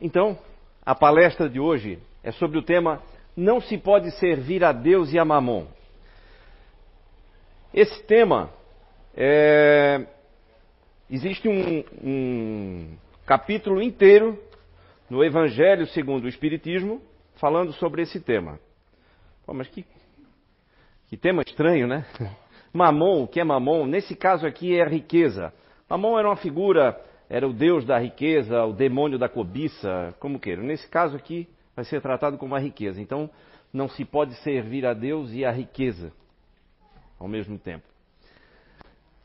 Então, a palestra de hoje é sobre o tema Não se pode servir a Deus e a Mamon. Esse tema é... existe um, um capítulo inteiro no Evangelho segundo o Espiritismo falando sobre esse tema. Pô, mas que, que tema estranho, né? Mamon, o que é Mamon? Nesse caso aqui é riqueza. Mamon era uma figura era o deus da riqueza, o demônio da cobiça, como queira. Nesse caso aqui, vai ser tratado como a riqueza. Então, não se pode servir a Deus e a riqueza ao mesmo tempo.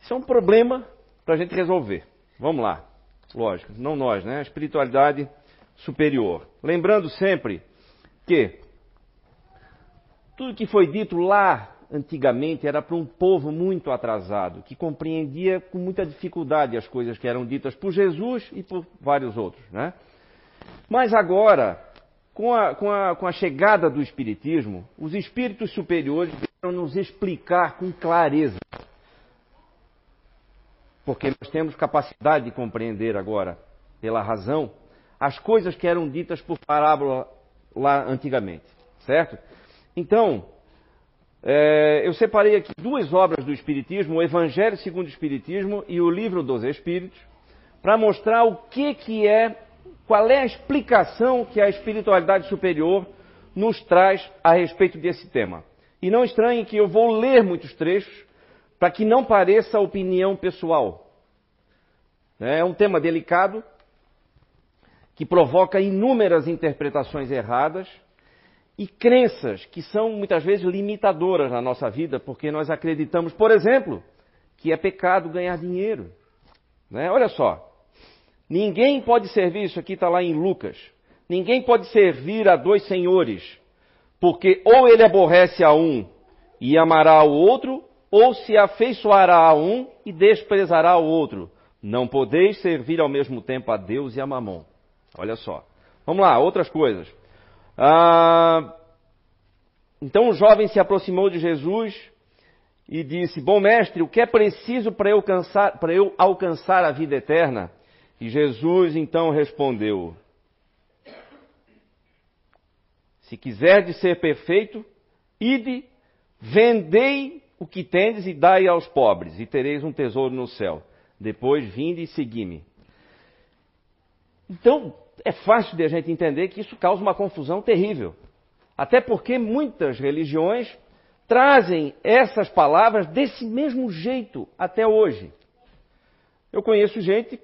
Isso é um problema para a gente resolver. Vamos lá. Lógico, não nós, né? A espiritualidade superior. Lembrando sempre que tudo que foi dito lá antigamente era para um povo muito atrasado, que compreendia com muita dificuldade as coisas que eram ditas por Jesus e por vários outros. Né? Mas agora, com a, com, a, com a chegada do Espiritismo, os espíritos superiores vieram nos explicar com clareza. Porque nós temos capacidade de compreender agora, pela razão, as coisas que eram ditas por parábola lá antigamente. Certo? Então, é, eu separei aqui duas obras do Espiritismo, o Evangelho segundo o Espiritismo e o Livro dos Espíritos, para mostrar o que, que é, qual é a explicação que a espiritualidade superior nos traz a respeito desse tema. E não estranhe que eu vou ler muitos trechos para que não pareça opinião pessoal. É um tema delicado que provoca inúmeras interpretações erradas e crenças que são muitas vezes limitadoras na nossa vida, porque nós acreditamos, por exemplo, que é pecado ganhar dinheiro. Né? Olha só, ninguém pode servir, isso aqui está lá em Lucas, ninguém pode servir a dois senhores, porque ou ele aborrece a um e amará ao outro, ou se afeiçoará a um e desprezará o outro. Não podeis servir ao mesmo tempo a Deus e a Mamon. Olha só. Vamos lá, outras coisas. Ah, então o jovem se aproximou de Jesus e disse: Bom mestre, o que é preciso para eu, alcançar, para eu alcançar a vida eterna? E Jesus então respondeu: Se quiserdes ser perfeito, ide, vendei o que tendes e dai aos pobres, e tereis um tesouro no céu. Depois vinde e segui-me. Então, é fácil de a gente entender que isso causa uma confusão terrível. Até porque muitas religiões trazem essas palavras desse mesmo jeito até hoje. Eu conheço gente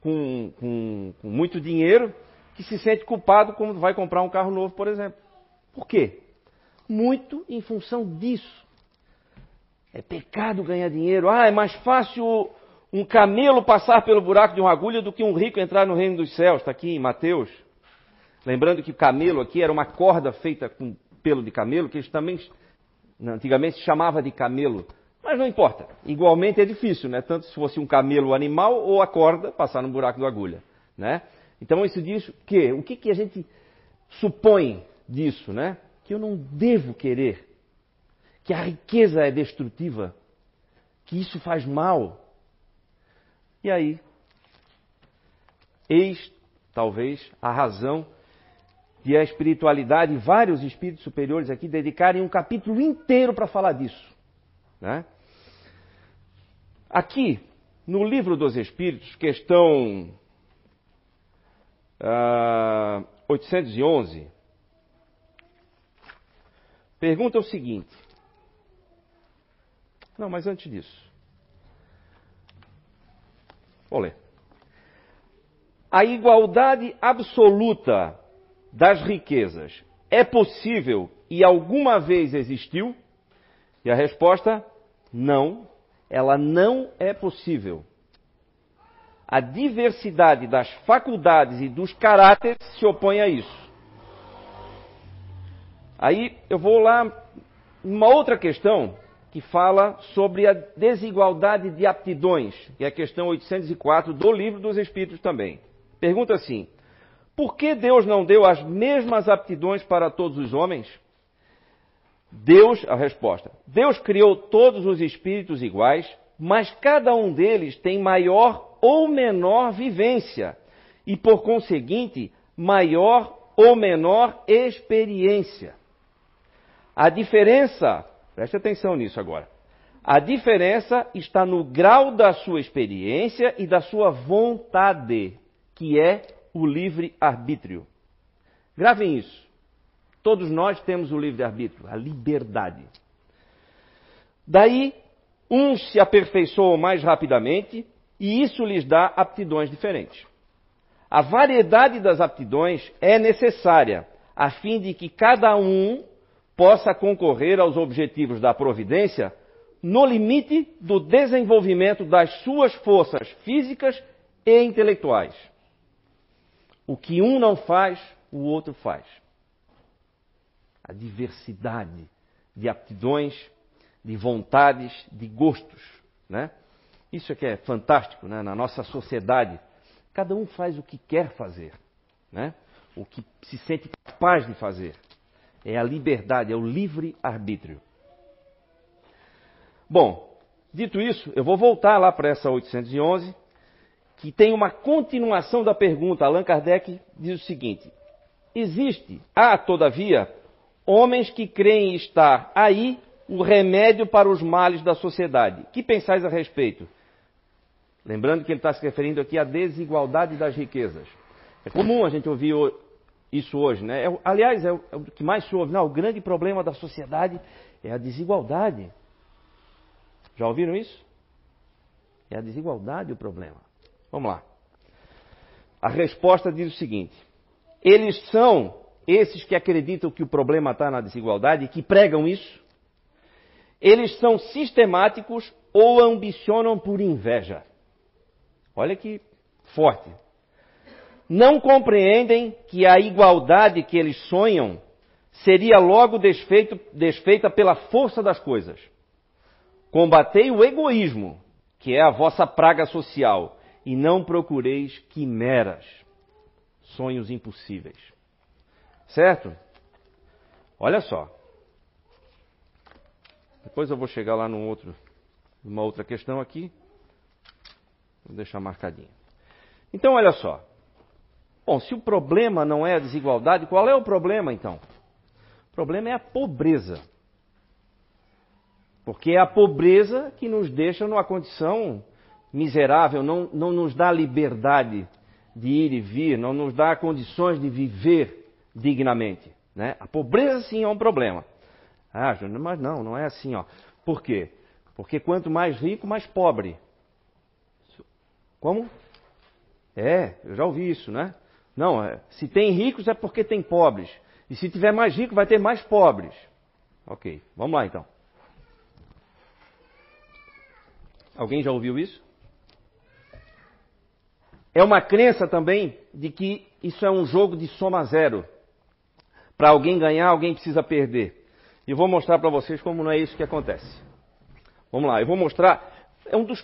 com, com, com muito dinheiro que se sente culpado quando vai comprar um carro novo, por exemplo. Por quê? Muito em função disso. É pecado ganhar dinheiro. Ah, é mais fácil um camelo passar pelo buraco de uma agulha do que um rico entrar no reino dos céus. Está aqui em Mateus. Lembrando que o camelo aqui era uma corda feita com pelo de camelo, que eles também antigamente se chamava de camelo. Mas não importa. Igualmente é difícil, né? Tanto se fosse um camelo animal ou a corda passar no buraco da agulha, né? Então isso diz que o que, que a gente supõe disso, né? Que eu não devo querer, que a riqueza é destrutiva, que isso faz mal, e aí, eis talvez a razão de a espiritualidade, vários espíritos superiores aqui dedicarem um capítulo inteiro para falar disso. Né? Aqui, no livro dos Espíritos, questão uh, 811, pergunta o seguinte. Não, mas antes disso. Vou ler. A igualdade absoluta das riquezas é possível e alguma vez existiu? E a resposta: não, ela não é possível. A diversidade das faculdades e dos caráteres se opõe a isso. Aí eu vou lá, uma outra questão que fala sobre a desigualdade de aptidões, que é a questão 804 do Livro dos Espíritos também. Pergunta assim: por que Deus não deu as mesmas aptidões para todos os homens? Deus, a resposta: Deus criou todos os espíritos iguais, mas cada um deles tem maior ou menor vivência e, por conseguinte, maior ou menor experiência. A diferença, preste atenção nisso agora. A diferença está no grau da sua experiência e da sua vontade, que é o livre-arbítrio. Gravem isso. Todos nós temos o livre-arbítrio, a liberdade. Daí, uns se aperfeiçoam mais rapidamente e isso lhes dá aptidões diferentes. A variedade das aptidões é necessária a fim de que cada um possa concorrer aos objetivos da providência no limite do desenvolvimento das suas forças físicas e intelectuais. O que um não faz, o outro faz. A diversidade de aptidões, de vontades, de gostos, né? Isso é que é fantástico, né? Na nossa sociedade, cada um faz o que quer fazer, né? O que se sente capaz de fazer. É a liberdade, é o livre arbítrio. Bom, dito isso, eu vou voltar lá para essa 811 que tem uma continuação da pergunta. Allan Kardec diz o seguinte: Existe, há, todavia, homens que creem estar aí o remédio para os males da sociedade. Que pensais a respeito? Lembrando que ele está se referindo aqui à desigualdade das riquezas. É comum a gente ouvir isso hoje, né? É, aliás, é o, é o, que mais se ouve. Não, o grande problema da sociedade é a desigualdade. Já ouviram isso? É a desigualdade o problema. Vamos lá. A resposta diz o seguinte: eles são esses que acreditam que o problema está na desigualdade e que pregam isso. Eles são sistemáticos ou ambicionam por inveja. Olha que forte. Não compreendem que a igualdade que eles sonham seria logo desfeito, desfeita pela força das coisas. Combatei o egoísmo, que é a vossa praga social, e não procureis quimeras, sonhos impossíveis. Certo? Olha só. Depois eu vou chegar lá num outro, numa outra questão aqui. Vou deixar marcadinho. Então, olha só. Bom, se o problema não é a desigualdade, qual é o problema então? O problema é a pobreza. Porque é a pobreza que nos deixa numa condição miserável, não, não nos dá liberdade de ir e vir, não nos dá condições de viver dignamente. Né? A pobreza sim é um problema. Ah, Júnior, mas não, não é assim. Ó. Por quê? Porque quanto mais rico, mais pobre. Como? É, eu já ouvi isso, né? Não, é, se tem ricos é porque tem pobres. E se tiver mais rico, vai ter mais pobres. Ok, vamos lá então. Alguém já ouviu isso? É uma crença também de que isso é um jogo de soma zero. Para alguém ganhar, alguém precisa perder. E vou mostrar para vocês como não é isso que acontece. Vamos lá, eu vou mostrar. É um dos.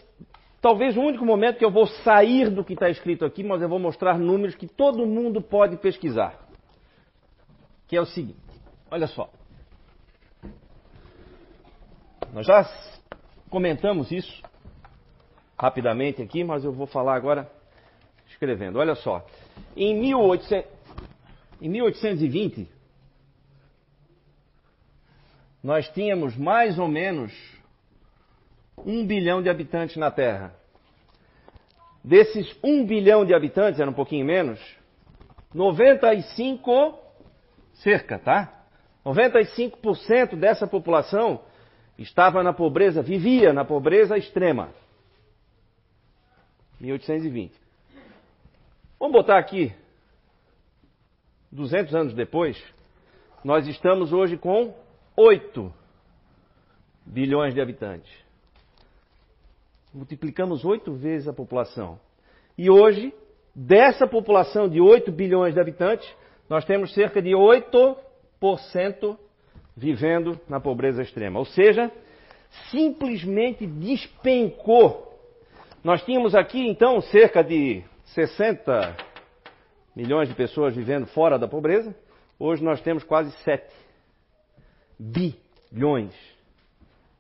Talvez o único momento que eu vou sair do que está escrito aqui, mas eu vou mostrar números que todo mundo pode pesquisar. Que é o seguinte: olha só. Nós já comentamos isso rapidamente aqui, mas eu vou falar agora escrevendo. Olha só. Em, 1800, em 1820, nós tínhamos mais ou menos um bilhão de habitantes na Terra. Desses um bilhão de habitantes, era um pouquinho menos, 95, cerca, tá? 95% dessa população estava na pobreza, vivia na pobreza extrema. 1820. Vamos botar aqui, 200 anos depois, nós estamos hoje com 8 bilhões de habitantes. Multiplicamos oito vezes a população. E hoje, dessa população de 8 bilhões de habitantes, nós temos cerca de 8% vivendo na pobreza extrema. Ou seja, simplesmente despencou. Nós tínhamos aqui então cerca de 60 milhões de pessoas vivendo fora da pobreza. Hoje nós temos quase 7 bilhões.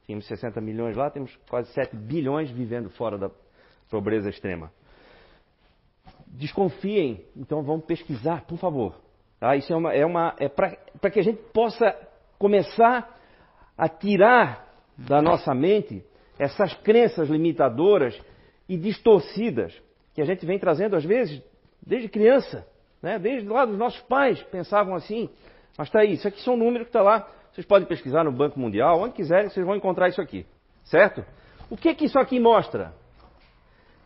Tínhamos 60 milhões lá, temos quase 7 bilhões vivendo fora da pobreza extrema. desconfiem, então vamos pesquisar, por favor. Tá? Isso é uma, é uma é para que a gente possa começar a tirar da nossa mente essas crenças limitadoras e distorcidas que a gente vem trazendo às vezes desde criança, né? desde lá dos nossos pais pensavam assim. Mas está aí, isso aqui são números que está lá. Vocês podem pesquisar no Banco Mundial, onde quiserem, vocês vão encontrar isso aqui, certo? O que que isso aqui mostra?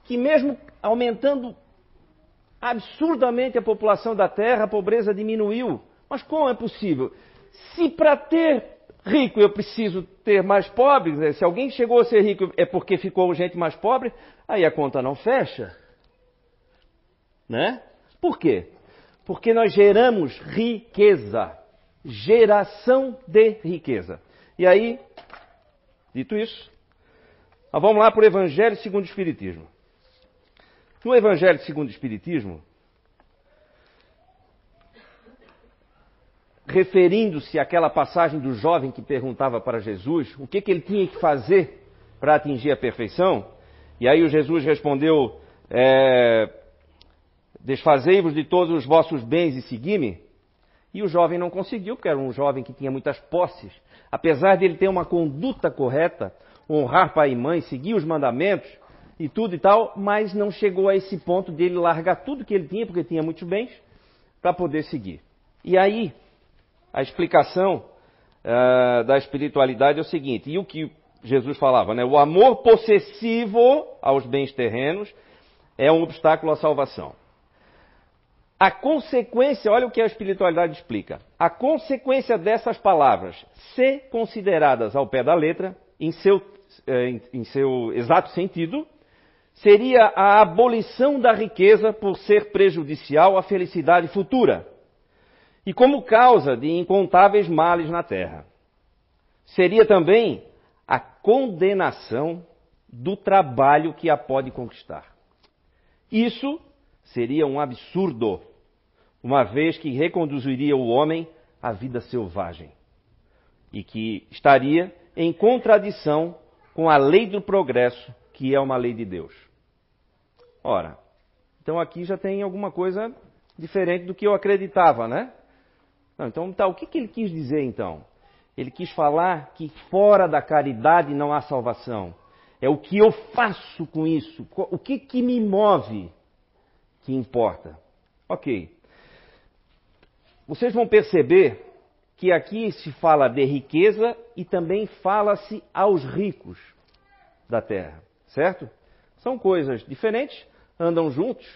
Que mesmo aumentando absurdamente a população da Terra, a pobreza diminuiu. Mas como é possível? Se para ter rico eu preciso ter mais pobres, né? se alguém chegou a ser rico é porque ficou gente mais pobre, aí a conta não fecha. Né? Por quê? Porque nós geramos riqueza. Geração de riqueza. E aí, dito isso, vamos lá para o Evangelho segundo o Espiritismo. No Evangelho segundo o Espiritismo, referindo-se àquela passagem do jovem que perguntava para Jesus o que, que ele tinha que fazer para atingir a perfeição, e aí o Jesus respondeu: é, Desfazei-vos de todos os vossos bens e segui-me. E o jovem não conseguiu, porque era um jovem que tinha muitas posses. Apesar de ele ter uma conduta correta, honrar pai e mãe, seguir os mandamentos e tudo e tal, mas não chegou a esse ponto de ele largar tudo que ele tinha, porque tinha muitos bens, para poder seguir. E aí, a explicação uh, da espiritualidade é o seguinte: e o que Jesus falava, né? O amor possessivo aos bens terrenos é um obstáculo à salvação. A consequência, olha o que a espiritualidade explica. A consequência dessas palavras, se consideradas ao pé da letra, em seu, eh, em seu exato sentido, seria a abolição da riqueza por ser prejudicial à felicidade futura e como causa de incontáveis males na terra. Seria também a condenação do trabalho que a pode conquistar. Isso seria um absurdo, uma vez que reconduziria o homem à vida selvagem e que estaria em contradição com a lei do progresso, que é uma lei de Deus. Ora, então aqui já tem alguma coisa diferente do que eu acreditava, né? Não, então, tá, o que, que ele quis dizer então? Ele quis falar que fora da caridade não há salvação. É o que eu faço com isso, o que, que me move que importa. Ok. Vocês vão perceber que aqui se fala de riqueza e também fala-se aos ricos da terra, certo? São coisas diferentes, andam juntos,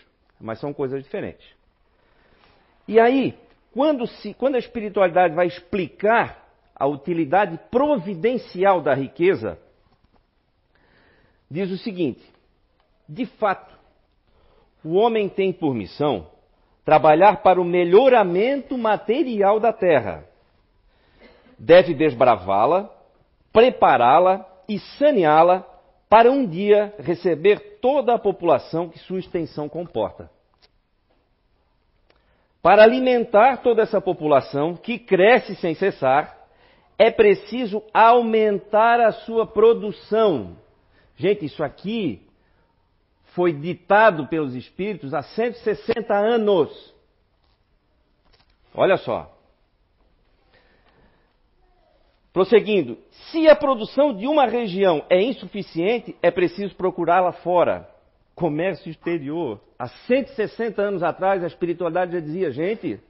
mas são coisas diferentes. E aí, quando, se, quando a espiritualidade vai explicar a utilidade providencial da riqueza, diz o seguinte: de fato, o homem tem por missão trabalhar para o melhoramento material da terra. Deve desbravá-la, prepará-la e saneá-la para um dia receber toda a população que sua extensão comporta. Para alimentar toda essa população que cresce sem cessar, é preciso aumentar a sua produção. Gente, isso aqui foi ditado pelos espíritos há 160 anos. Olha só. Prosseguindo, se a produção de uma região é insuficiente, é preciso procurá-la fora comércio exterior. Há 160 anos atrás, a espiritualidade já dizia: gente,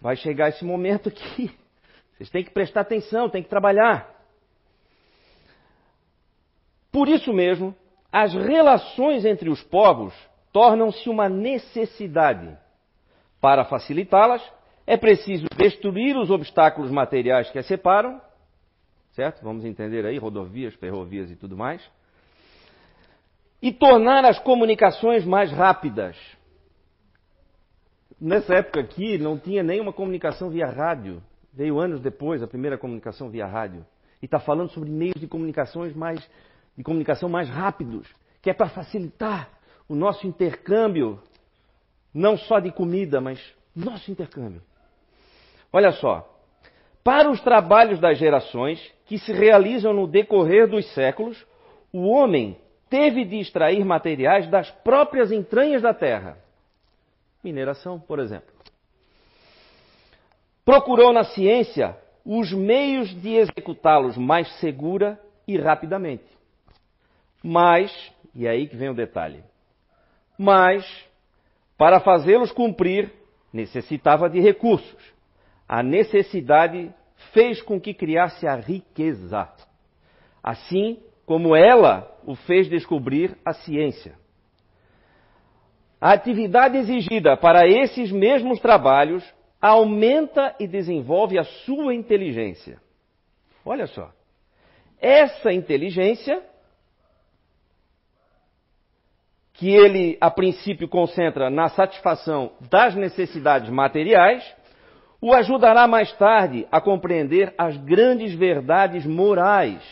vai chegar esse momento aqui. Vocês têm que prestar atenção, têm que trabalhar. Por isso mesmo, as relações entre os povos tornam-se uma necessidade. Para facilitá-las, é preciso destruir os obstáculos materiais que as separam, certo? Vamos entender aí, rodovias, ferrovias e tudo mais e tornar as comunicações mais rápidas. Nessa época aqui não tinha nenhuma comunicação via rádio. Veio anos depois a primeira comunicação via rádio. E está falando sobre meios de comunicações mais de comunicação mais rápidos, que é para facilitar o nosso intercâmbio, não só de comida, mas nosso intercâmbio. Olha só, para os trabalhos das gerações que se realizam no decorrer dos séculos, o homem teve de extrair materiais das próprias entranhas da terra. mineração, por exemplo. Procurou na ciência os meios de executá-los mais segura e rapidamente. Mas, e é aí que vem o detalhe, mas, para fazê-los cumprir, necessitava de recursos. A necessidade fez com que criasse a riqueza. Assim como ela o fez descobrir a ciência. A atividade exigida para esses mesmos trabalhos aumenta e desenvolve a sua inteligência. Olha só. Essa inteligência, que ele a princípio concentra na satisfação das necessidades materiais, o ajudará mais tarde a compreender as grandes verdades morais.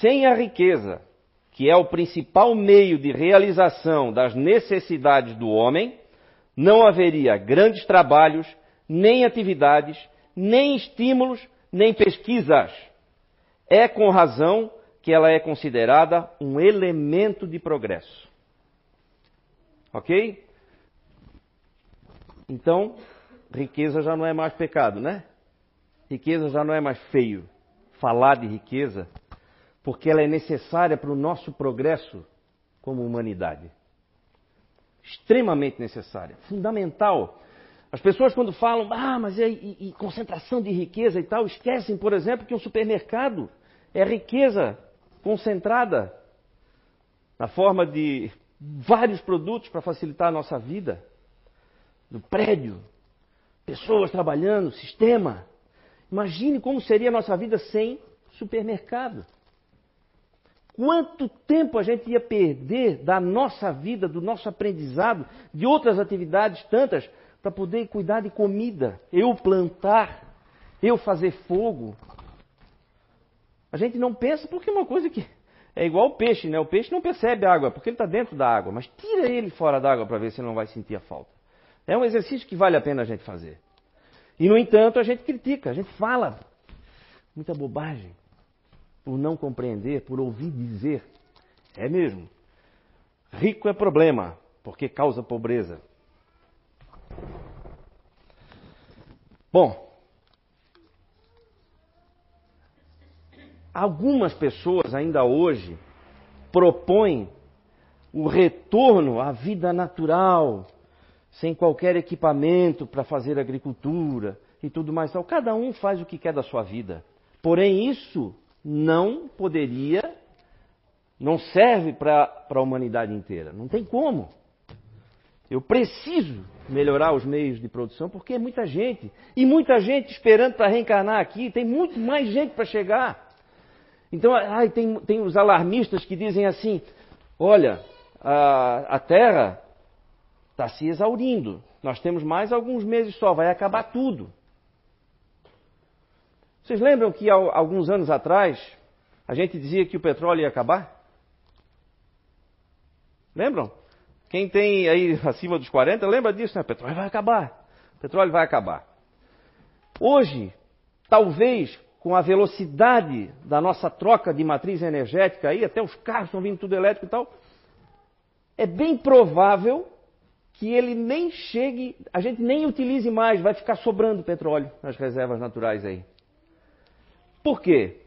Sem a riqueza, que é o principal meio de realização das necessidades do homem, não haveria grandes trabalhos, nem atividades, nem estímulos, nem pesquisas. É com razão que ela é considerada um elemento de progresso. Ok? Então, riqueza já não é mais pecado, né? Riqueza já não é mais feio. Falar de riqueza porque ela é necessária para o nosso progresso como humanidade. Extremamente necessária, fundamental. As pessoas, quando falam, ah, mas é e, e concentração de riqueza e tal, esquecem, por exemplo, que um supermercado é riqueza concentrada na forma de vários produtos para facilitar a nossa vida. No prédio, pessoas trabalhando, sistema. Imagine como seria a nossa vida sem supermercado. Quanto tempo a gente ia perder da nossa vida, do nosso aprendizado, de outras atividades tantas, para poder cuidar de comida, eu plantar, eu fazer fogo. A gente não pensa porque é uma coisa que é igual o peixe, né? O peixe não percebe água porque ele está dentro da água, mas tira ele fora da água para ver se ele não vai sentir a falta. É um exercício que vale a pena a gente fazer. E no entanto a gente critica, a gente fala muita bobagem por não compreender, por ouvir dizer. É mesmo. Rico é problema, porque causa pobreza. Bom, algumas pessoas ainda hoje propõem o retorno à vida natural, sem qualquer equipamento para fazer agricultura e tudo mais. Cada um faz o que quer da sua vida. Porém, isso não poderia, não serve para a humanidade inteira. Não tem como. Eu preciso melhorar os meios de produção porque é muita gente. E muita gente esperando para reencarnar aqui. Tem muito mais gente para chegar. Então, ai, tem, tem os alarmistas que dizem assim: olha, a, a Terra está se exaurindo. Nós temos mais alguns meses só, vai acabar tudo. Vocês lembram que há alguns anos atrás a gente dizia que o petróleo ia acabar? Lembram? Quem tem aí acima dos 40 lembra disso, né? O petróleo vai acabar. O petróleo vai acabar. Hoje, talvez com a velocidade da nossa troca de matriz energética aí, até os carros estão vindo tudo elétrico e tal, é bem provável que ele nem chegue, a gente nem utilize mais, vai ficar sobrando petróleo nas reservas naturais aí. Por quê?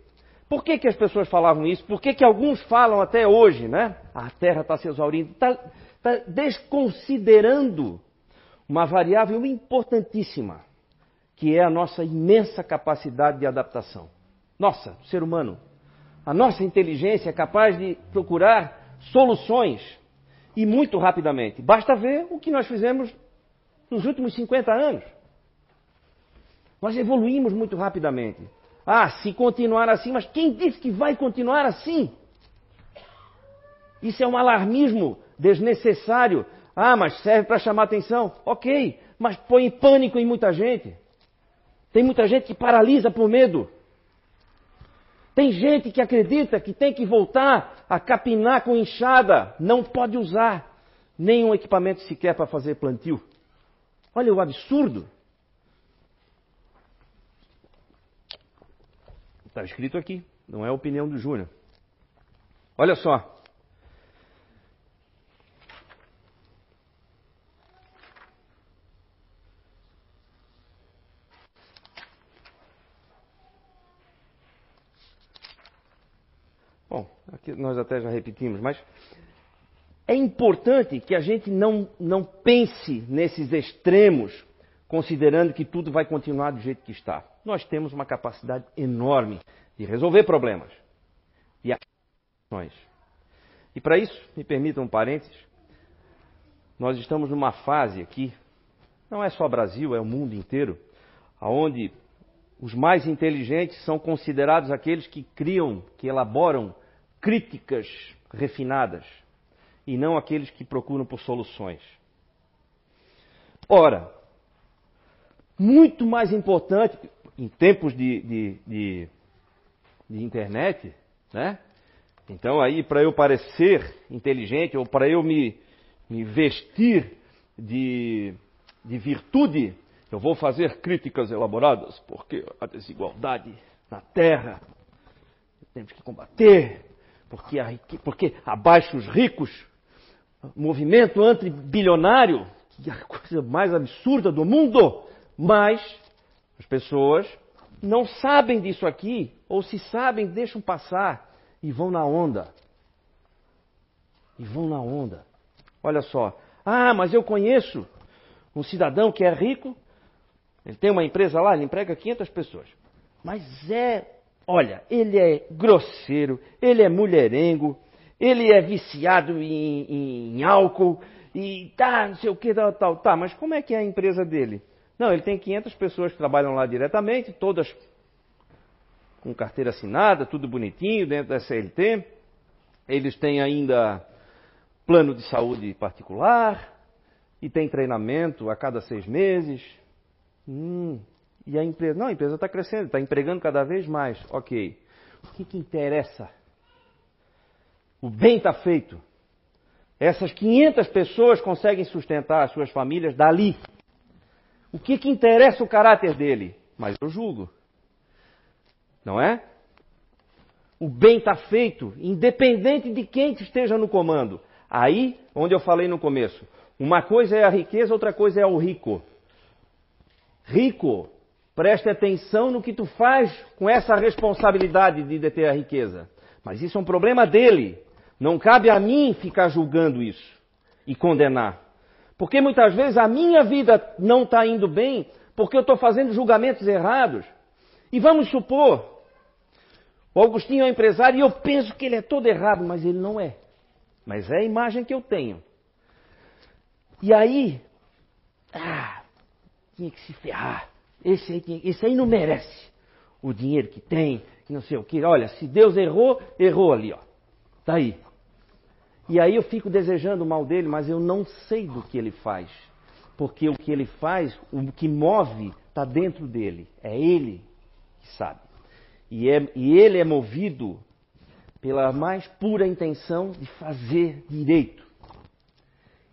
Por que, que as pessoas falavam isso? Por que, que alguns falam até hoje, né? A Terra está se exaurindo. Está tá desconsiderando uma variável importantíssima, que é a nossa imensa capacidade de adaptação. Nossa, ser humano. A nossa inteligência é capaz de procurar soluções e muito rapidamente. Basta ver o que nós fizemos nos últimos 50 anos. Nós evoluímos muito rapidamente. Ah, se continuar assim, mas quem disse que vai continuar assim? Isso é um alarmismo desnecessário. Ah, mas serve para chamar atenção. Ok, mas põe pânico em muita gente. Tem muita gente que paralisa por medo. Tem gente que acredita que tem que voltar a capinar com enxada. Não pode usar nenhum equipamento sequer para fazer plantio. Olha o absurdo. Está escrito aqui, não é a opinião do Júnior. Olha só. Aqui nós até já repetimos, mas é importante que a gente não, não pense nesses extremos, considerando que tudo vai continuar do jeito que está. Nós temos uma capacidade enorme de resolver problemas e ações. E para isso, me permitam um parênteses, nós estamos numa fase aqui, não é só Brasil, é o mundo inteiro, onde os mais inteligentes são considerados aqueles que criam, que elaboram críticas refinadas e não aqueles que procuram por soluções. Ora, muito mais importante, em tempos de, de, de, de internet, né? Então aí para eu parecer inteligente ou para eu me, me vestir de, de virtude, eu vou fazer críticas elaboradas, porque a desigualdade na Terra temos que combater, porque, a, porque abaixo os ricos, movimento antibilionário, que é a coisa mais absurda do mundo, mas as pessoas não sabem disso aqui, ou se sabem, deixam passar e vão na onda. E vão na onda. Olha só. Ah, mas eu conheço um cidadão que é rico, ele tem uma empresa lá, ele emprega 500 pessoas. Mas é, olha, ele é grosseiro, ele é mulherengo, ele é viciado em, em álcool e tá, não sei o que, tal, tal, tá. Mas como é que é a empresa dele? Não, ele tem 500 pessoas que trabalham lá diretamente, todas com carteira assinada, tudo bonitinho dentro da CLT. Eles têm ainda plano de saúde particular e tem treinamento a cada seis meses. Hum, e a empresa, não, a empresa está crescendo, está empregando cada vez mais. Ok. O que, que interessa? O bem está feito. Essas 500 pessoas conseguem sustentar as suas famílias dali. O que, que interessa o caráter dele? Mas eu julgo. Não é? O bem está feito, independente de quem esteja no comando. Aí, onde eu falei no começo, uma coisa é a riqueza, outra coisa é o rico. Rico, preste atenção no que tu faz com essa responsabilidade de deter a riqueza. Mas isso é um problema dele. Não cabe a mim ficar julgando isso e condenar. Porque muitas vezes a minha vida não está indo bem porque eu estou fazendo julgamentos errados. E vamos supor, o Augustinho é empresário e eu penso que ele é todo errado, mas ele não é. Mas é a imagem que eu tenho. E aí, ah, tinha que se ferrar. Esse aí, esse aí não merece o dinheiro que tem, não sei o que. Olha, se Deus errou, errou ali, ó. Tá aí. E aí eu fico desejando o mal dele, mas eu não sei do que ele faz. Porque o que ele faz, o que move, está dentro dele. É ele que sabe. E, é, e ele é movido pela mais pura intenção de fazer direito.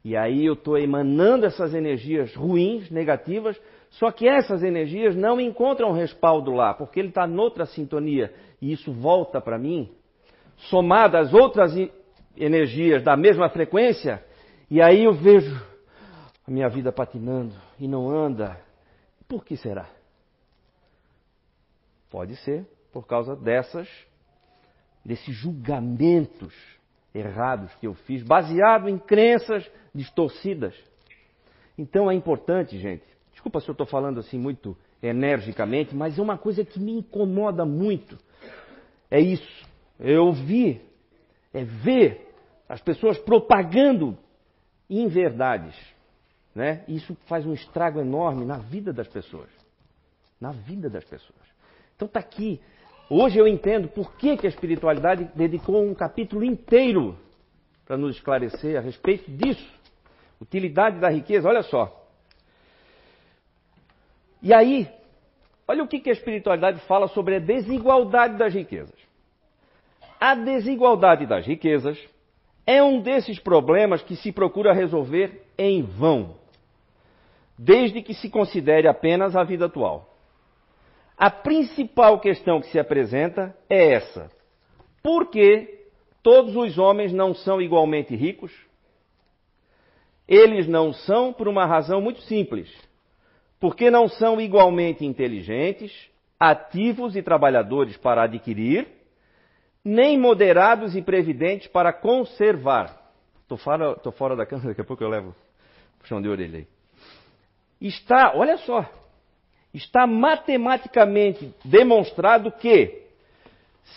E aí eu estou emanando essas energias ruins, negativas, só que essas energias não encontram respaldo lá, porque ele está noutra sintonia. E isso volta para mim, somado às outras energias da mesma frequência, e aí eu vejo a minha vida patinando e não anda. Por que será? Pode ser por causa dessas, desses julgamentos errados que eu fiz, baseado em crenças distorcidas. Então é importante, gente. Desculpa se eu estou falando assim muito energicamente, mas é uma coisa que me incomoda muito. É isso. Eu vi, é ver as pessoas propagando inverdades. Né? Isso faz um estrago enorme na vida das pessoas. Na vida das pessoas. Então está aqui Hoje eu entendo por que, que a espiritualidade dedicou um capítulo inteiro para nos esclarecer a respeito disso. Utilidade da riqueza, olha só. E aí, olha o que, que a espiritualidade fala sobre a desigualdade das riquezas. A desigualdade das riquezas é um desses problemas que se procura resolver em vão, desde que se considere apenas a vida atual. A principal questão que se apresenta é essa: por que todos os homens não são igualmente ricos? Eles não são por uma razão muito simples. Porque não são igualmente inteligentes, ativos e trabalhadores para adquirir, nem moderados e previdentes para conservar. Estou fora, tô fora da câmera, daqui a pouco eu levo puxão de orelha aí. Está, olha só, está matematicamente demonstrado que,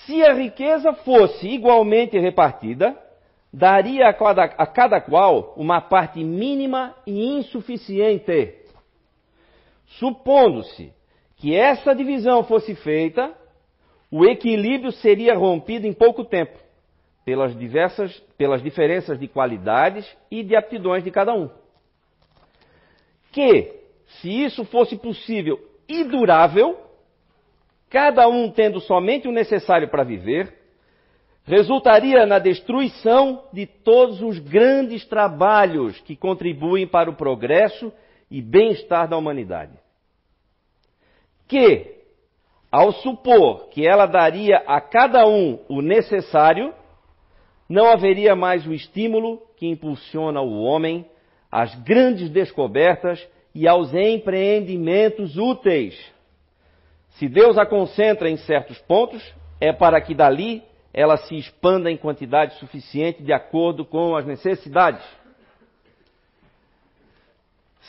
se a riqueza fosse igualmente repartida, daria a cada, a cada qual uma parte mínima e insuficiente. Supondo-se que essa divisão fosse feita, o equilíbrio seria rompido em pouco tempo, pelas, diversas, pelas diferenças de qualidades e de aptidões de cada um. Que, se isso fosse possível e durável, cada um tendo somente o necessário para viver, resultaria na destruição de todos os grandes trabalhos que contribuem para o progresso e bem-estar da humanidade. Que, ao supor que ela daria a cada um o necessário, não haveria mais o estímulo que impulsiona o homem às grandes descobertas e aos empreendimentos úteis. Se Deus a concentra em certos pontos, é para que dali ela se expanda em quantidade suficiente de acordo com as necessidades.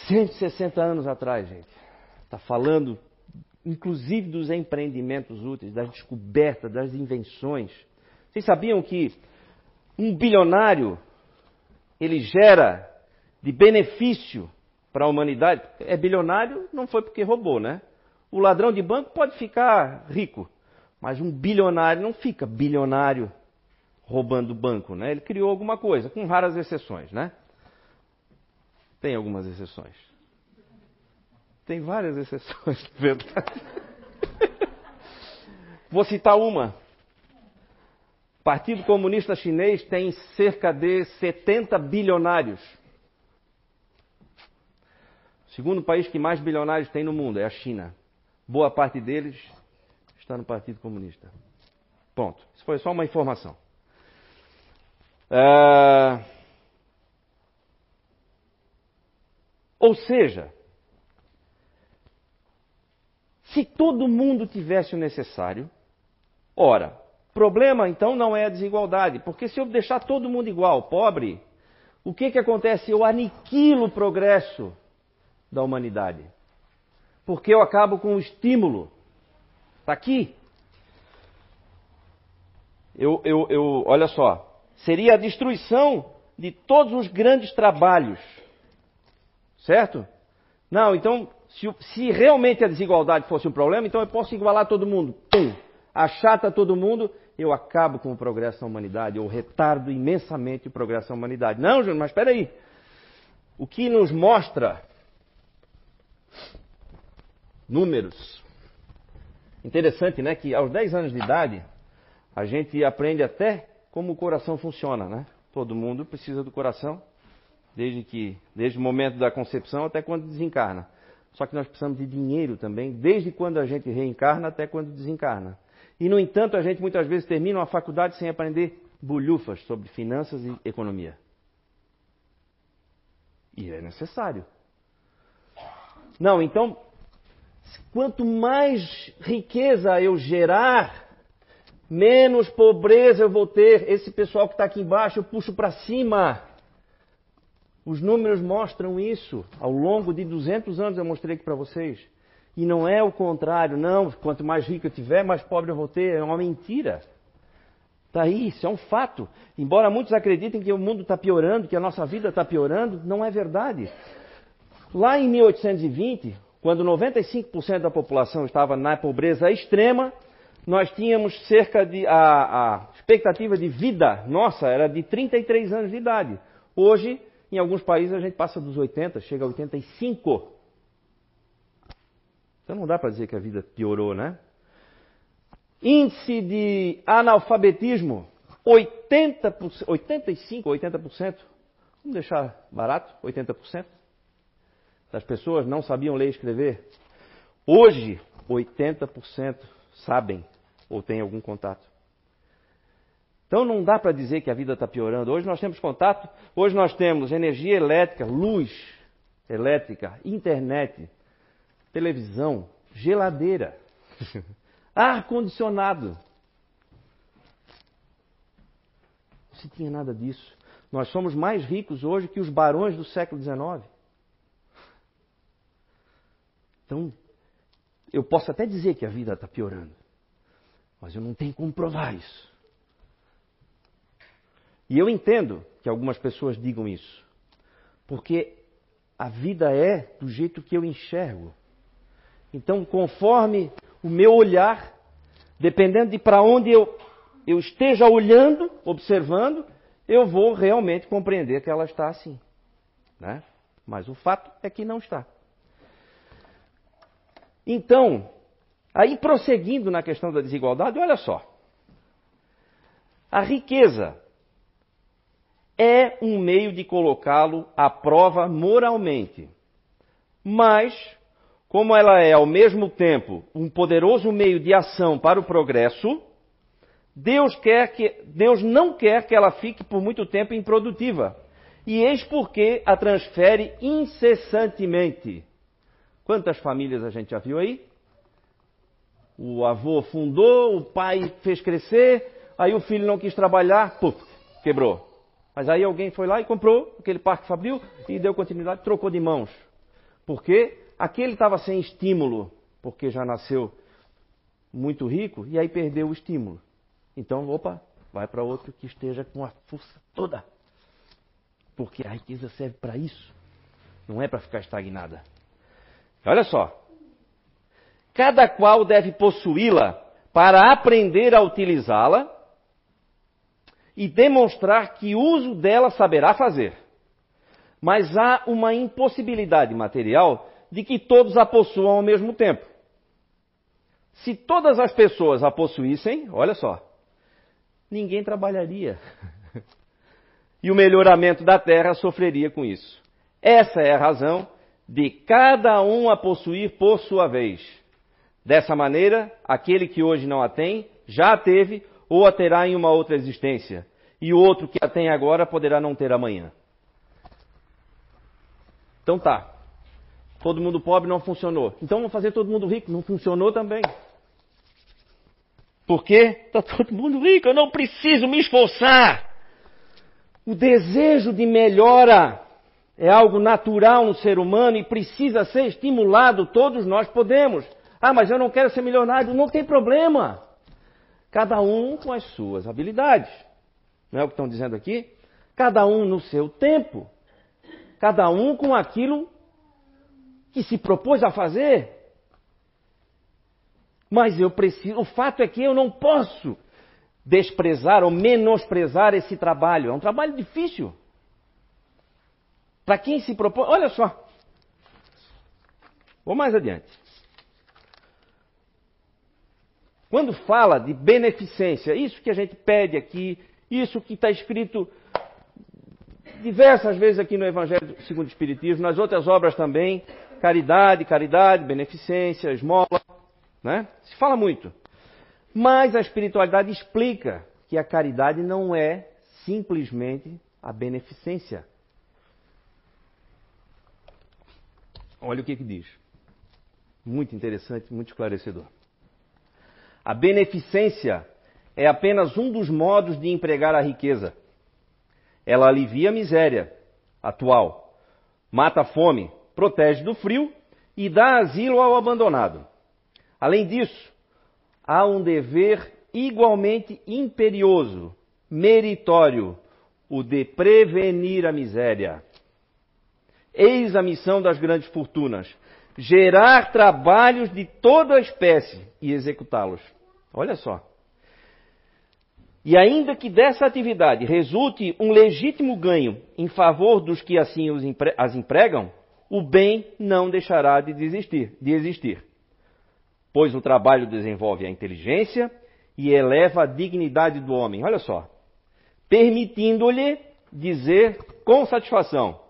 160 anos atrás, gente. Está falando, inclusive, dos empreendimentos úteis, das descobertas, das invenções. Vocês sabiam que um bilionário ele gera de benefício para a humanidade, é bilionário, não foi porque roubou, né? O ladrão de banco pode ficar rico, mas um bilionário não fica bilionário roubando banco, né? Ele criou alguma coisa, com raras exceções, né? Tem algumas exceções. Tem várias exceções, de verdade. Vou citar uma. O Partido Comunista Chinês tem cerca de 70 bilionários. O segundo país que mais bilionários tem no mundo é a China. Boa parte deles está no Partido Comunista. Ponto. Isso foi só uma informação. É... Ou seja, se todo mundo tivesse o necessário, ora, problema então não é a desigualdade, porque se eu deixar todo mundo igual, pobre, o que, que acontece? Eu aniquilo o progresso da humanidade. Porque eu acabo com o estímulo. Está aqui. Eu, eu, eu, olha só. Seria a destruição de todos os grandes trabalhos. Certo? Não, então, se, se realmente a desigualdade fosse um problema, então eu posso igualar todo mundo. Pum! Achata todo mundo, eu acabo com o progresso da humanidade, eu retardo imensamente o progresso da humanidade. Não, Júnior, mas espera aí. O que nos mostra números. Interessante, né? Que aos 10 anos de idade, a gente aprende até como o coração funciona, né? Todo mundo precisa do coração, desde que, desde o momento da concepção até quando desencarna. Só que nós precisamos de dinheiro também, desde quando a gente reencarna até quando desencarna. E, no entanto, a gente muitas vezes termina uma faculdade sem aprender bolhufas sobre finanças e economia. E é necessário. Não, então Quanto mais riqueza eu gerar, menos pobreza eu vou ter. Esse pessoal que está aqui embaixo eu puxo para cima. Os números mostram isso. Ao longo de 200 anos eu mostrei aqui para vocês. E não é o contrário, não. Quanto mais rico eu tiver, mais pobre eu vou ter. É uma mentira. Está aí, isso é um fato. Embora muitos acreditem que o mundo está piorando, que a nossa vida está piorando, não é verdade. Lá em 1820, quando 95% da população estava na pobreza extrema, nós tínhamos cerca de. A, a, expectativa de vida nossa era de 33 anos de idade. Hoje, em alguns países, a gente passa dos 80, chega a 85. Então não dá para dizer que a vida piorou, né? Índice de analfabetismo, 80%, 85, 80%. Vamos deixar barato, 80% das pessoas não sabiam ler e escrever. Hoje, 80% sabem ou têm algum contato. Então não dá para dizer que a vida está piorando. Hoje nós temos contato, hoje nós temos energia elétrica, luz elétrica, internet, televisão, geladeira, ar condicionado. se tinha nada disso. Nós somos mais ricos hoje que os barões do século XIX. Então, eu posso até dizer que a vida está piorando, mas eu não tenho como provar isso. E eu entendo que algumas pessoas digam isso, porque a vida é do jeito que eu enxergo. Então, conforme o meu olhar, dependendo de para onde eu, eu esteja olhando, observando, eu vou realmente compreender que ela está assim. Né? Mas o fato é que não está. Então, aí prosseguindo na questão da desigualdade, olha só. A riqueza é um meio de colocá-lo à prova moralmente. Mas, como ela é ao mesmo tempo um poderoso meio de ação para o progresso, Deus, quer que, Deus não quer que ela fique por muito tempo improdutiva. E eis porque a transfere incessantemente. Quantas famílias a gente já viu aí? O avô fundou, o pai fez crescer, aí o filho não quis trabalhar, puf, quebrou. Mas aí alguém foi lá e comprou aquele parque fabril e deu continuidade, trocou de mãos. Por quê? Aquele estava sem estímulo, porque já nasceu muito rico e aí perdeu o estímulo. Então, opa, vai para outro que esteja com a força toda. Porque a riqueza serve para isso. Não é para ficar estagnada. Olha só. Cada qual deve possuí-la para aprender a utilizá-la e demonstrar que uso dela saberá fazer. Mas há uma impossibilidade material de que todos a possuam ao mesmo tempo. Se todas as pessoas a possuíssem, olha só, ninguém trabalharia. e o melhoramento da terra sofreria com isso. Essa é a razão de cada um a possuir por sua vez. Dessa maneira, aquele que hoje não a tem, já a teve ou a terá em uma outra existência, e o outro que a tem agora poderá não ter amanhã. Então tá. Todo mundo pobre não funcionou. Então vamos fazer todo mundo rico. Não funcionou também. Porque está todo mundo rico, eu não preciso me esforçar. O desejo de melhora é algo natural no ser humano e precisa ser estimulado, todos nós podemos. Ah, mas eu não quero ser milionário, não tem problema. Cada um com as suas habilidades. Não é o que estão dizendo aqui? Cada um no seu tempo. Cada um com aquilo que se propôs a fazer. Mas eu preciso. O fato é que eu não posso desprezar ou menosprezar esse trabalho. É um trabalho difícil. Para quem se propõe. Olha só. Vou mais adiante. Quando fala de beneficência, isso que a gente pede aqui, isso que está escrito diversas vezes aqui no Evangelho segundo o Espiritismo, nas outras obras também, caridade, caridade, beneficência, esmola. Né? Se fala muito. Mas a espiritualidade explica que a caridade não é simplesmente a beneficência. Olha o que, que diz. Muito interessante, muito esclarecedor. A beneficência é apenas um dos modos de empregar a riqueza. Ela alivia a miséria atual, mata a fome, protege do frio e dá asilo ao abandonado. Além disso, há um dever igualmente imperioso, meritório, o de prevenir a miséria. Eis a missão das grandes fortunas: gerar trabalhos de toda a espécie e executá-los. Olha só. E ainda que dessa atividade resulte um legítimo ganho em favor dos que assim as empregam, o bem não deixará de existir. De existir pois o trabalho desenvolve a inteligência e eleva a dignidade do homem. Olha só, permitindo-lhe dizer com satisfação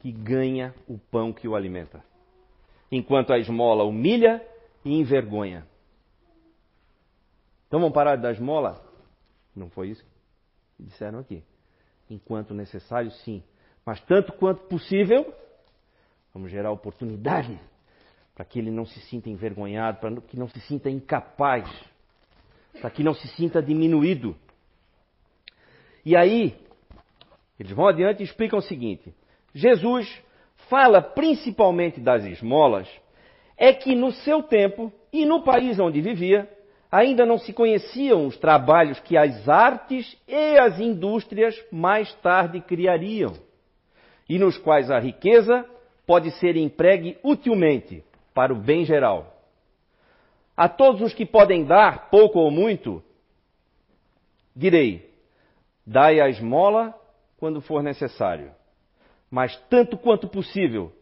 que ganha o pão que o alimenta, enquanto a esmola humilha e envergonha. Então vamos parar de dar esmola? Não foi isso que disseram aqui. Enquanto necessário, sim. Mas tanto quanto possível, vamos gerar oportunidade para que ele não se sinta envergonhado, para que não se sinta incapaz, para que não se sinta diminuído. E aí, eles vão adiante e explicam o seguinte: Jesus fala principalmente das esmolas, é que no seu tempo e no país onde vivia, ainda não se conheciam os trabalhos que as artes e as indústrias mais tarde criariam, e nos quais a riqueza pode ser empregue utilmente para o bem geral. A todos os que podem dar, pouco ou muito, direi: dai a esmola quando for necessário, mas tanto quanto possível,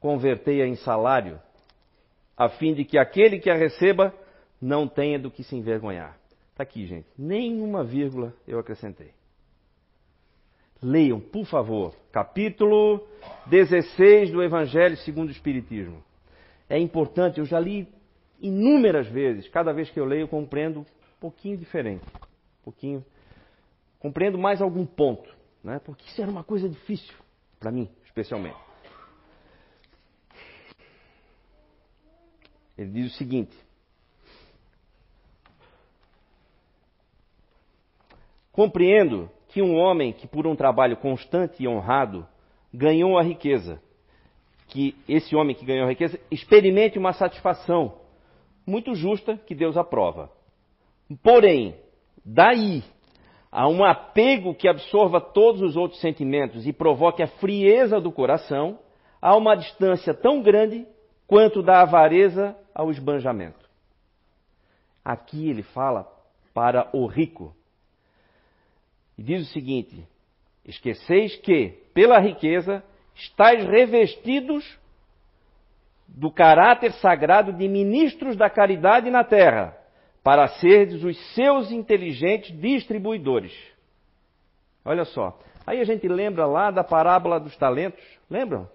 convertei-a em salário, a fim de que aquele que a receba não tenha do que se envergonhar. Está aqui, gente. Nenhuma vírgula eu acrescentei. Leiam, por favor, capítulo 16 do Evangelho segundo o Espiritismo. É importante, eu já li inúmeras vezes. Cada vez que eu leio, eu compreendo um pouquinho diferente. Um pouquinho. Compreendo mais algum ponto. Né? Porque isso era uma coisa difícil, para mim, especialmente. Ele diz o seguinte: Compreendo que um homem que por um trabalho constante e honrado ganhou a riqueza, que esse homem que ganhou a riqueza experimente uma satisfação muito justa que Deus aprova. Porém, daí a um apego que absorva todos os outros sentimentos e provoque a frieza do coração, há uma distância tão grande quanto da avareza ao esbanjamento. Aqui ele fala para o rico. E diz o seguinte: Esqueceis que, pela riqueza, estáis revestidos do caráter sagrado de ministros da caridade na terra, para serdes os seus inteligentes distribuidores. Olha só. Aí a gente lembra lá da parábola dos talentos. Lembram?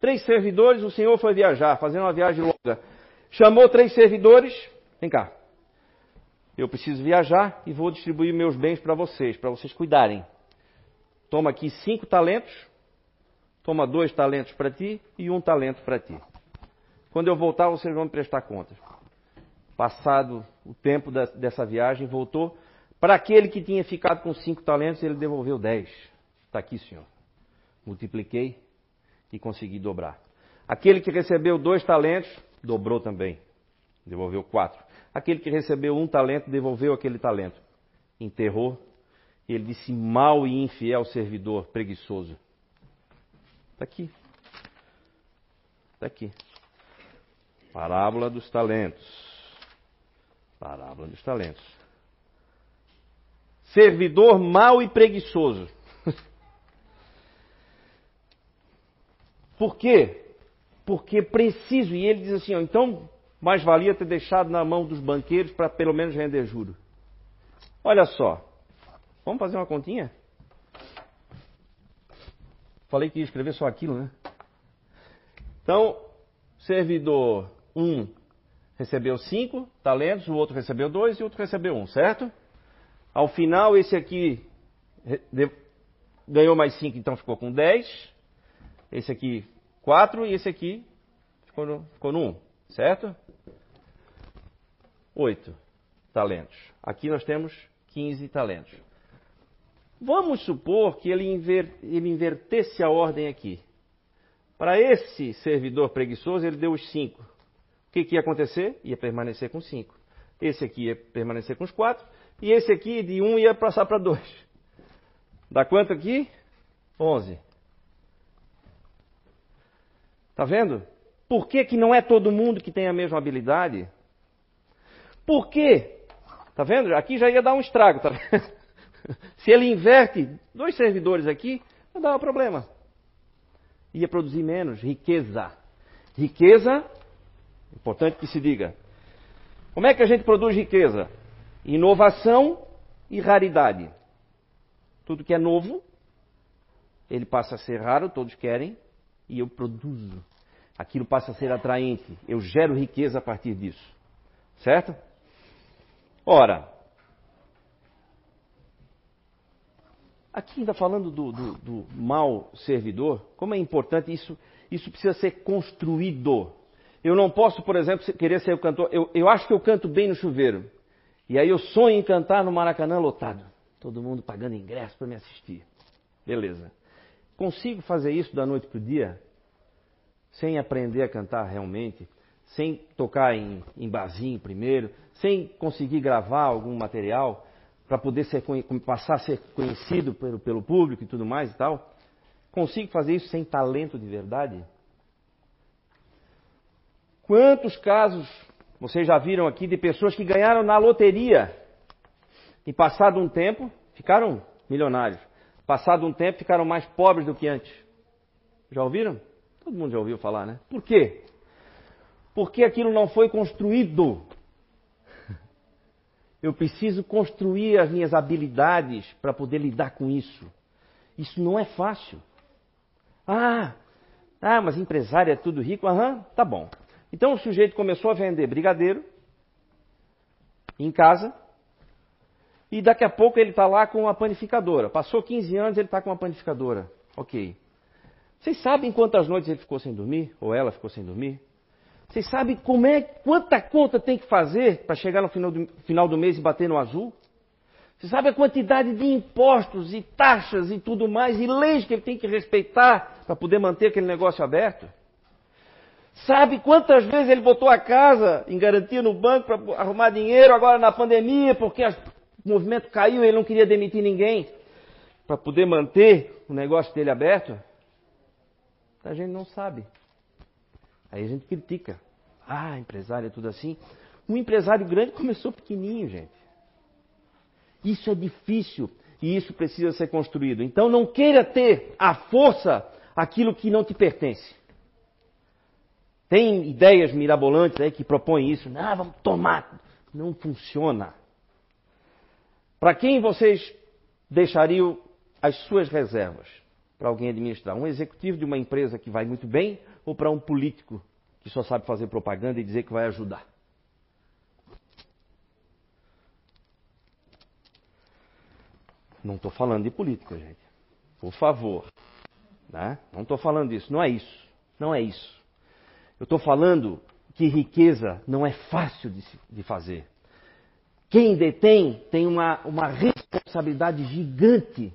Três servidores, o senhor foi viajar, fazendo uma viagem longa. Chamou três servidores. Vem cá. Eu preciso viajar e vou distribuir meus bens para vocês, para vocês cuidarem. Toma aqui cinco talentos. Toma dois talentos para ti e um talento para ti. Quando eu voltar, vocês vão me prestar contas. Passado o tempo da, dessa viagem, voltou. Para aquele que tinha ficado com cinco talentos, ele devolveu dez. Está aqui, senhor. Multipliquei e consegui dobrar. Aquele que recebeu dois talentos, dobrou também. Devolveu quatro. Aquele que recebeu um talento, devolveu aquele talento. Enterrou. E ele disse: mal e infiel servidor, preguiçoso. Está aqui. Está aqui. Parábola dos talentos. Parábola dos talentos. Servidor mau e preguiçoso. Por quê? Porque preciso. E ele diz assim: ó, então mais valia ter deixado na mão dos banqueiros para pelo menos render juro. Olha só. Vamos fazer uma continha? Falei que ia escrever só aquilo, né? Então, servidor 1 um recebeu 5 talentos, o outro recebeu 2 e o outro recebeu 1, um, certo? Ao final, esse aqui ganhou mais 5, então ficou com 10 esse aqui 4 e esse aqui ficou no 1, certo? 8 talentos. Aqui nós temos 15 talentos. Vamos supor que ele, inver, ele invertesse a ordem aqui. Para esse servidor preguiçoso, ele deu os 5. O que, que ia acontecer? Ia permanecer com 5. Esse aqui ia permanecer com os 4. E esse aqui, de 1, um, ia passar para 2. Dá quanto aqui? 11. Está vendo? Por que, que não é todo mundo que tem a mesma habilidade? Por quê? Está vendo? Aqui já ia dar um estrago. Tá Se ele inverte dois servidores aqui, não um problema. Ia produzir menos riqueza. Riqueza, importante que se diga. Como é que a gente produz riqueza? Inovação e raridade. Tudo que é novo, ele passa a ser raro, todos querem, e eu produzo aquilo passa a ser atraente. Eu gero riqueza a partir disso. Certo? Ora, aqui ainda falando do, do, do servidor, como é importante isso, isso precisa ser construído. Eu não posso, por exemplo, querer ser o cantor. Eu, eu acho que eu canto bem no chuveiro. E aí eu sonho em cantar no Maracanã lotado. Todo mundo pagando ingresso para me assistir. Beleza. Consigo fazer isso da noite para o dia? Sem aprender a cantar realmente? Sem tocar em, em barzinho primeiro? Sem conseguir gravar algum material? Para poder ser, passar a ser conhecido pelo, pelo público e tudo mais e tal? Consigo fazer isso sem talento de verdade? Quantos casos vocês já viram aqui de pessoas que ganharam na loteria e passado um tempo ficaram milionários. Passado um tempo ficaram mais pobres do que antes. Já ouviram? Todo mundo já ouviu falar, né? Por quê? Porque aquilo não foi construído. Eu preciso construir as minhas habilidades para poder lidar com isso. Isso não é fácil. Ah, ah, mas empresário é tudo rico? Aham, tá bom. Então o sujeito começou a vender brigadeiro em casa e daqui a pouco ele está lá com uma panificadora. Passou 15 anos ele está com uma panificadora. Ok. Vocês sabem quantas noites ele ficou sem dormir? Ou ela ficou sem dormir? Vocês sabem como é, quanta conta tem que fazer para chegar no final do, final do mês e bater no azul? Você sabe a quantidade de impostos e taxas e tudo mais, e leis que ele tem que respeitar para poder manter aquele negócio aberto? Sabe quantas vezes ele botou a casa em garantia no banco para arrumar dinheiro agora na pandemia, porque o movimento caiu e ele não queria demitir ninguém para poder manter o negócio dele aberto? A gente não sabe. Aí a gente critica. Ah, empresário é tudo assim. Um empresário grande começou pequenininho, gente. Isso é difícil e isso precisa ser construído. Então não queira ter à força aquilo que não te pertence. Tem ideias mirabolantes aí que propõem isso. Não, vamos tomar. Não funciona. Para quem vocês deixariam as suas reservas para alguém administrar? Um executivo de uma empresa que vai muito bem ou para um político que só sabe fazer propaganda e dizer que vai ajudar? Não estou falando de política, gente. Por favor. Né? Não estou falando disso. Não é isso. Não é isso. Eu estou falando que riqueza não é fácil de, de fazer. Quem detém tem uma, uma responsabilidade gigante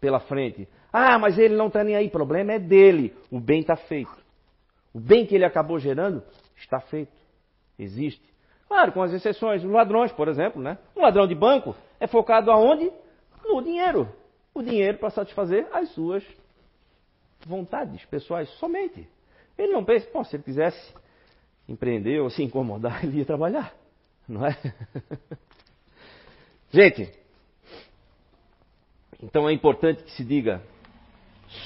pela frente. Ah, mas ele não está nem aí. O problema é dele. O bem está feito. O bem que ele acabou gerando está feito. Existe. Claro, com as exceções. Os ladrões, por exemplo, né? Um ladrão de banco é focado aonde? No dinheiro. O dinheiro para satisfazer as suas vontades pessoais somente. Ele não pensa, pô, se ele quisesse empreender ou se incomodar, ele ia trabalhar. Não é? Gente, então é importante que se diga: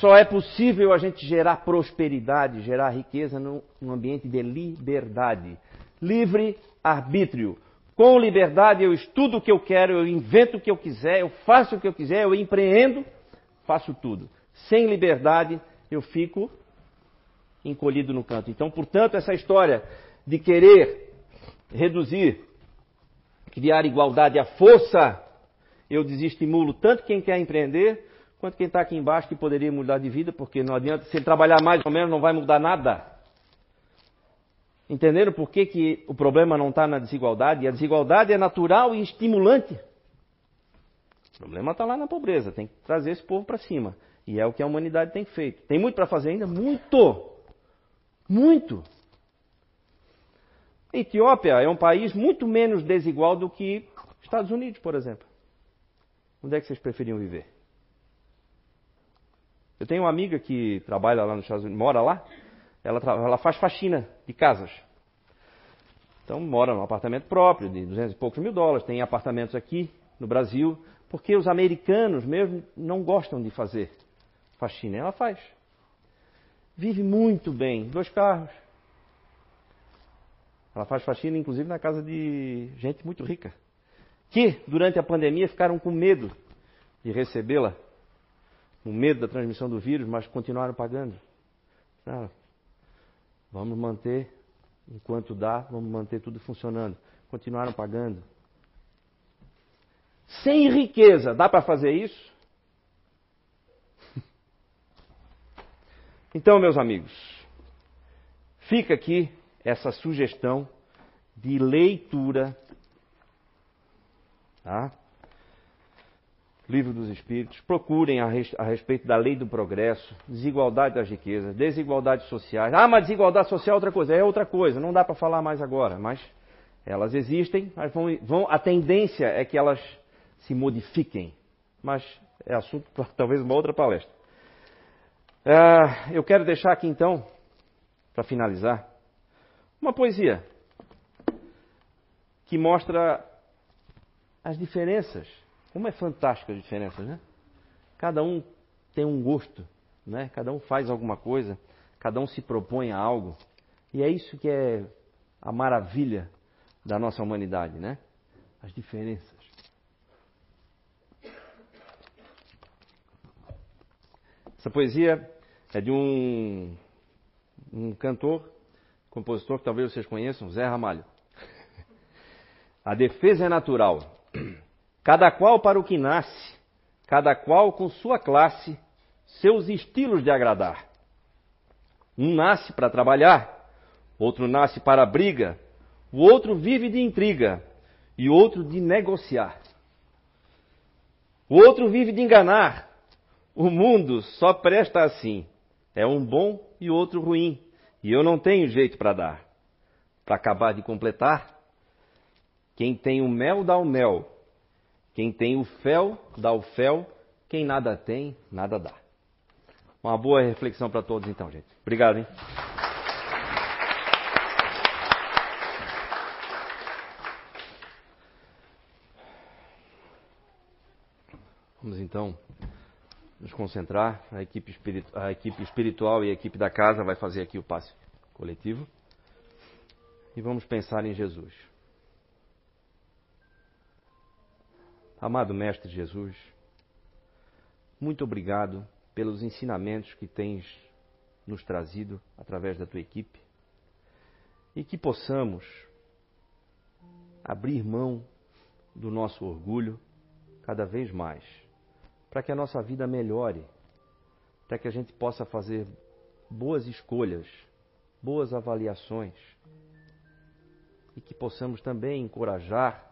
só é possível a gente gerar prosperidade, gerar riqueza num, ambiente de liberdade. Livre arbítrio. Com liberdade eu estudo o que eu quero, eu invento o que eu quiser, eu faço o que eu quiser, eu empreendo, faço tudo. Sem liberdade eu fico encolhido no canto. Então, portanto, essa história de querer reduzir, criar igualdade à força, eu desestimulo tanto quem quer empreender, quanto quem está aqui embaixo que poderia mudar de vida, porque não adianta, se ele trabalhar mais ou menos, não vai mudar nada. Entenderam por que, que o problema não está na desigualdade? A desigualdade é natural e estimulante. O problema está lá na pobreza, tem que trazer esse povo para cima. E é o que a humanidade tem feito. Tem muito para fazer ainda? Muito! Muito. A Etiópia é um país muito menos desigual do que Estados Unidos, por exemplo. Onde é que vocês preferiam viver? Eu tenho uma amiga que trabalha lá nos Estados Unidos, mora lá, ela, ela faz faxina de casas. Então mora num apartamento próprio, de 200 e poucos mil dólares, tem apartamentos aqui no Brasil, porque os americanos mesmo não gostam de fazer faxina. Ela faz vive muito bem, dois carros. Ela faz faxina, inclusive, na casa de gente muito rica, que durante a pandemia ficaram com medo de recebê-la, com medo da transmissão do vírus, mas continuaram pagando. Ah, vamos manter, enquanto dá, vamos manter tudo funcionando. Continuaram pagando. Sem riqueza, dá para fazer isso? Então, meus amigos, fica aqui essa sugestão de leitura. Tá? Livro dos Espíritos, procurem a, res, a, respeito da lei do progresso, desigualdade das riquezas, desigualdades sociais. Ah, mas desigualdade social é outra coisa. É outra coisa, não dá para falar mais agora, mas elas existem, mas vão, vão, a tendência é que elas se modifiquem. Mas é assunto para talvez uma outra palestra. É, eu quero deixar aqui então, para finalizar, uma poesia que mostra as diferenças como é fantástica a diferença, né? Cada um tem um gosto, né? Cada um faz alguma coisa, cada um se propõe a algo. E é isso que é a maravilha da nossa humanidade, né? As diferenças. Essa poesia é de um, um cantor, compositor que talvez vocês conheçam, Zé Ramalho. A defesa é natural cada qual para o que nasce, cada qual com sua classe, seus estilos de agradar. Um nasce para trabalhar, outro nasce para a briga, o outro vive de intriga e outro de negociar. O outro vive de enganar. O mundo só presta assim. É um bom e outro ruim, e eu não tenho jeito para dar. Para acabar de completar, quem tem o mel dá o mel, quem tem o fel, dá o fel. Quem nada tem, nada dá. Uma boa reflexão para todos, então, gente. Obrigado, hein? Vamos então nos concentrar. A equipe, a equipe espiritual e a equipe da casa vai fazer aqui o passe coletivo. E vamos pensar em Jesus. Amado Mestre Jesus, muito obrigado pelos ensinamentos que tens nos trazido através da tua equipe. E que possamos abrir mão do nosso orgulho cada vez mais, para que a nossa vida melhore, para que a gente possa fazer boas escolhas, boas avaliações e que possamos também encorajar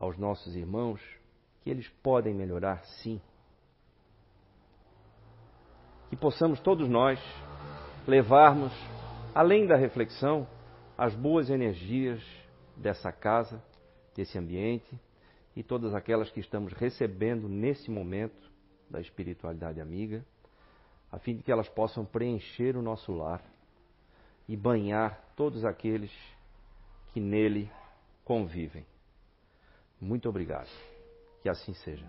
aos nossos irmãos que eles podem melhorar sim. Que possamos todos nós levarmos, além da reflexão, as boas energias dessa casa, desse ambiente e todas aquelas que estamos recebendo nesse momento da espiritualidade amiga, a fim de que elas possam preencher o nosso lar e banhar todos aqueles que nele convivem. Muito obrigado. Que assim seja.